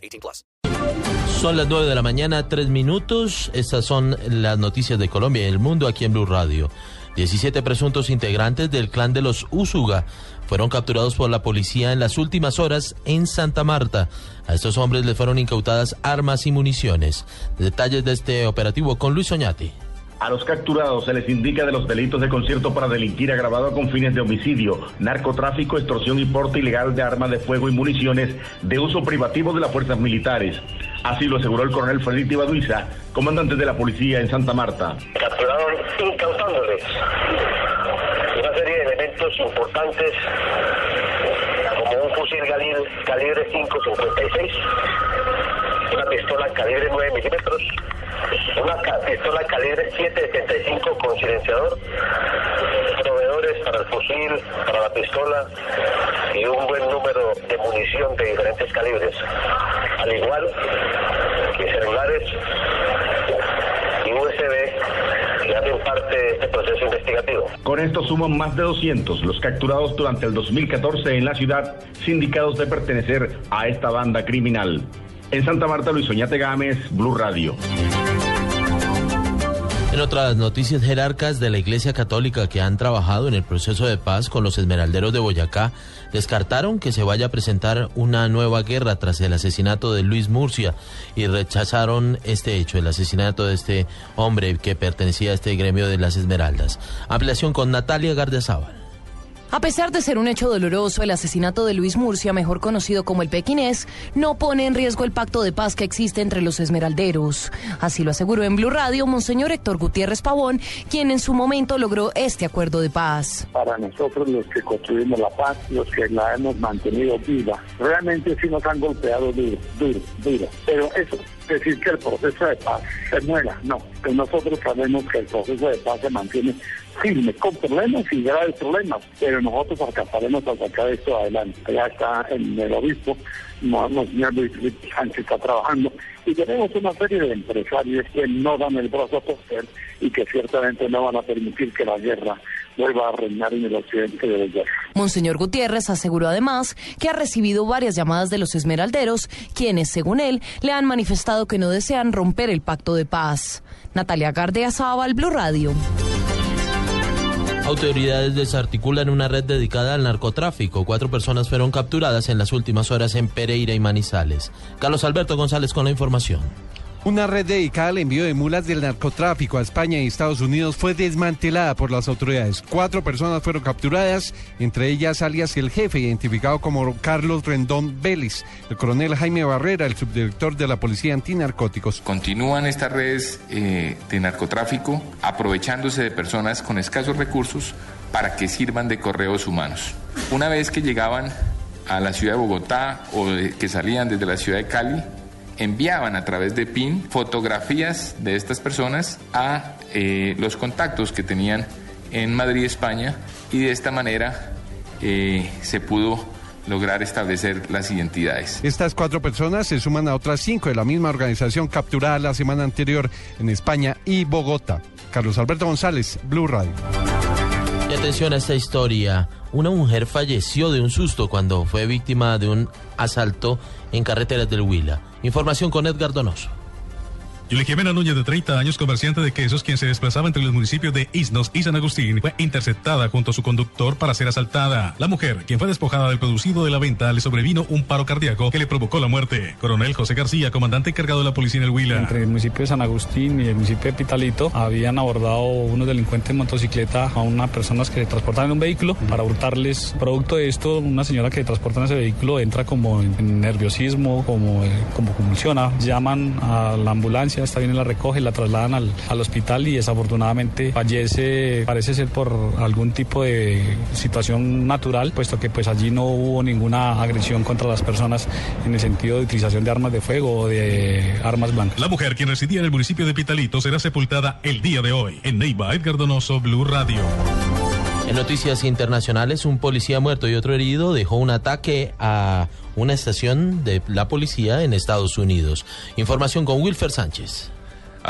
18 plus. Son las 9 de la mañana, 3 minutos. Estas son las noticias de Colombia y el mundo aquí en Blue Radio. 17 presuntos integrantes del clan de los Úsuga fueron capturados por la policía en las últimas horas en Santa Marta. A estos hombres les fueron incautadas armas y municiones. Detalles de este operativo con Luis Oñati. A los capturados se les indica de los delitos de concierto para delinquir agravado con fines de homicidio, narcotráfico, extorsión y porte ilegal de armas de fuego y municiones de uso privativo de las fuerzas militares. Así lo aseguró el coronel Felipe Ibaduiza, comandante de la policía en Santa Marta. Capturaron incautándoles una serie de elementos importantes como un fusil calibre 5.56, una pistola calibre 9 milímetros, una pistola calibre 7.75 con silenciador, proveedores para el fusil, para la pistola y un buen número de munición de diferentes calibres, al igual que celulares y USB que hacen parte de este proceso investigativo. Con esto suman más de 200 los capturados durante el 2014 en la ciudad, sindicados de pertenecer a esta banda criminal. En Santa Marta, Luis Oñate Gámez, Blue Radio. En otras noticias, jerarcas de la Iglesia Católica que han trabajado en el proceso de paz con los esmeralderos de Boyacá descartaron que se vaya a presentar una nueva guerra tras el asesinato de Luis Murcia y rechazaron este hecho, el asesinato de este hombre que pertenecía a este gremio de las Esmeraldas. Ampliación con Natalia Gardezábal. A pesar de ser un hecho doloroso, el asesinato de Luis Murcia, mejor conocido como el pequinés, no pone en riesgo el pacto de paz que existe entre los esmeralderos. Así lo aseguró en Blue Radio Monseñor Héctor Gutiérrez Pavón, quien en su momento logró este acuerdo de paz. Para nosotros los que construimos la paz, los que la hemos mantenido viva, realmente sí nos han golpeado duro, duro, duro. Pero eso decir que el proceso de paz se muera, no. Pues nosotros sabemos que el proceso de paz se mantiene firme, con problemas y graves problemas, pero nosotros alcanzaremos a sacar esto adelante. Ya está en el obispo, señor Luis Sánchez está trabajando y tenemos una serie de empresarios que no dan el brazo a torcer y que ciertamente no van a permitir que la guerra vuelva a reinar en el occidente de. Monseñor Gutiérrez aseguró además que ha recibido varias llamadas de los esmeralderos, quienes, según él, le han manifestado que no desean romper el pacto de paz. Natalia Gardea Zaval, Blue Radio. Autoridades desarticulan una red dedicada al narcotráfico. Cuatro personas fueron capturadas en las últimas horas en Pereira y Manizales. Carlos Alberto González con la información. Una red dedicada al envío de mulas del narcotráfico a España y Estados Unidos fue desmantelada por las autoridades. Cuatro personas fueron capturadas, entre ellas alias el jefe, identificado como Carlos Rendón Vélez, el coronel Jaime Barrera, el subdirector de la Policía Antinarcóticos. Continúan estas redes eh, de narcotráfico aprovechándose de personas con escasos recursos para que sirvan de correos humanos. Una vez que llegaban a la ciudad de Bogotá o que salían desde la ciudad de Cali, enviaban a través de PIN fotografías de estas personas a eh, los contactos que tenían en Madrid, España, y de esta manera eh, se pudo lograr establecer las identidades. Estas cuatro personas se suman a otras cinco de la misma organización capturada la semana anterior en España y Bogotá. Carlos Alberto González, Blue Radio. Y atención a esta historia. Una mujer falleció de un susto cuando fue víctima de un asalto en carreteras del Huila. Información con Edgar Donoso. Jimena Núñez, de 30 años, comerciante de quesos, quien se desplazaba entre los municipios de Isnos y San Agustín, fue interceptada junto a su conductor para ser asaltada. La mujer, quien fue despojada del producido de la venta, le sobrevino un paro cardíaco que le provocó la muerte. Coronel José García, comandante encargado de la policía en el Huila. Entre el municipio de San Agustín y el municipio de Pitalito, habían abordado unos delincuentes en motocicleta a unas personas que transportaban en un vehículo para hurtarles. Producto de esto, una señora que transporta en ese vehículo entra como en nerviosismo, como, como convulsiona. Llaman a la ambulancia ambulancia, está bien, la recoge, la trasladan al, al hospital y desafortunadamente fallece, parece ser por algún tipo de situación natural, puesto que pues allí no hubo ninguna agresión contra las personas en el sentido de utilización de armas de fuego o de armas blancas. La mujer, quien residía en el municipio de Pitalito, será sepultada el día de hoy. En Neiva, Edgar Donoso, Blue Radio. En noticias internacionales, un policía muerto y otro herido dejó un ataque a una estación de la policía en Estados Unidos. Información con Wilfer Sánchez.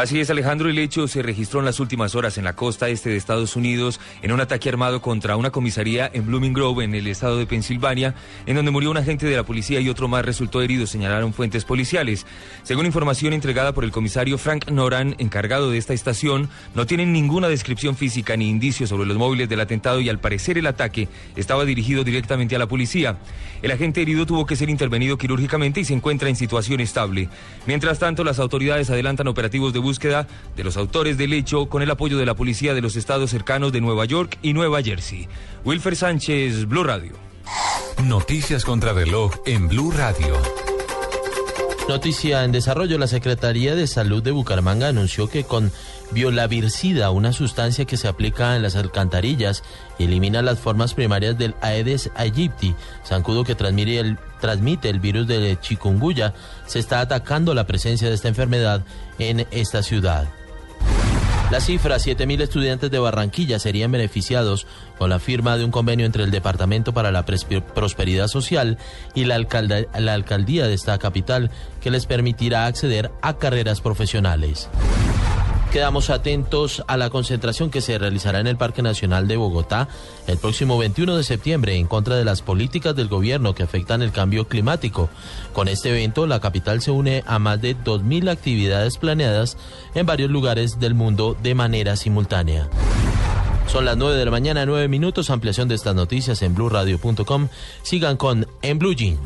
Así es, Alejandro, el hecho se registró en las últimas horas en la costa este de Estados Unidos en un ataque armado contra una comisaría en Blooming Grove, en el estado de Pensilvania, en donde murió un agente de la policía y otro más resultó herido, señalaron fuentes policiales. Según información entregada por el comisario Frank Noran, encargado de esta estación, no tienen ninguna descripción física ni indicios sobre los móviles del atentado y al parecer el ataque estaba dirigido directamente a la policía. El agente herido tuvo que ser intervenido quirúrgicamente y se encuentra en situación estable. Mientras tanto, las autoridades adelantan operativos de búsqueda de los autores del hecho con el apoyo de la policía de los estados cercanos de Nueva York y Nueva Jersey. Wilfer Sánchez, Blue Radio. Noticias contra reloj en Blue Radio. Noticia en desarrollo, la Secretaría de Salud de Bucaramanga anunció que con violavircida, una sustancia que se aplica en las alcantarillas y elimina las formas primarias del Aedes aegypti, zancudo que transmite el, virus de chikungunya, se está atacando la presencia de esta enfermedad en esta ciudad. La cifra, 7.000 estudiantes de Barranquilla serían beneficiados con la firma de un convenio entre el Departamento para la Prosperidad Social y la alcaldía de esta capital que les permitirá acceder a carreras profesionales. Quedamos atentos a la concentración que se realizará en el Parque Nacional de Bogotá el próximo 21 de septiembre en contra de las políticas del gobierno que afectan el cambio climático. Con este evento, la capital se une a más de 2.000 actividades planeadas en varios lugares del mundo de manera simultánea. Son las 9 de la mañana, 9 minutos. Ampliación de estas noticias en blueradio.com. Sigan con En Blue Jeans.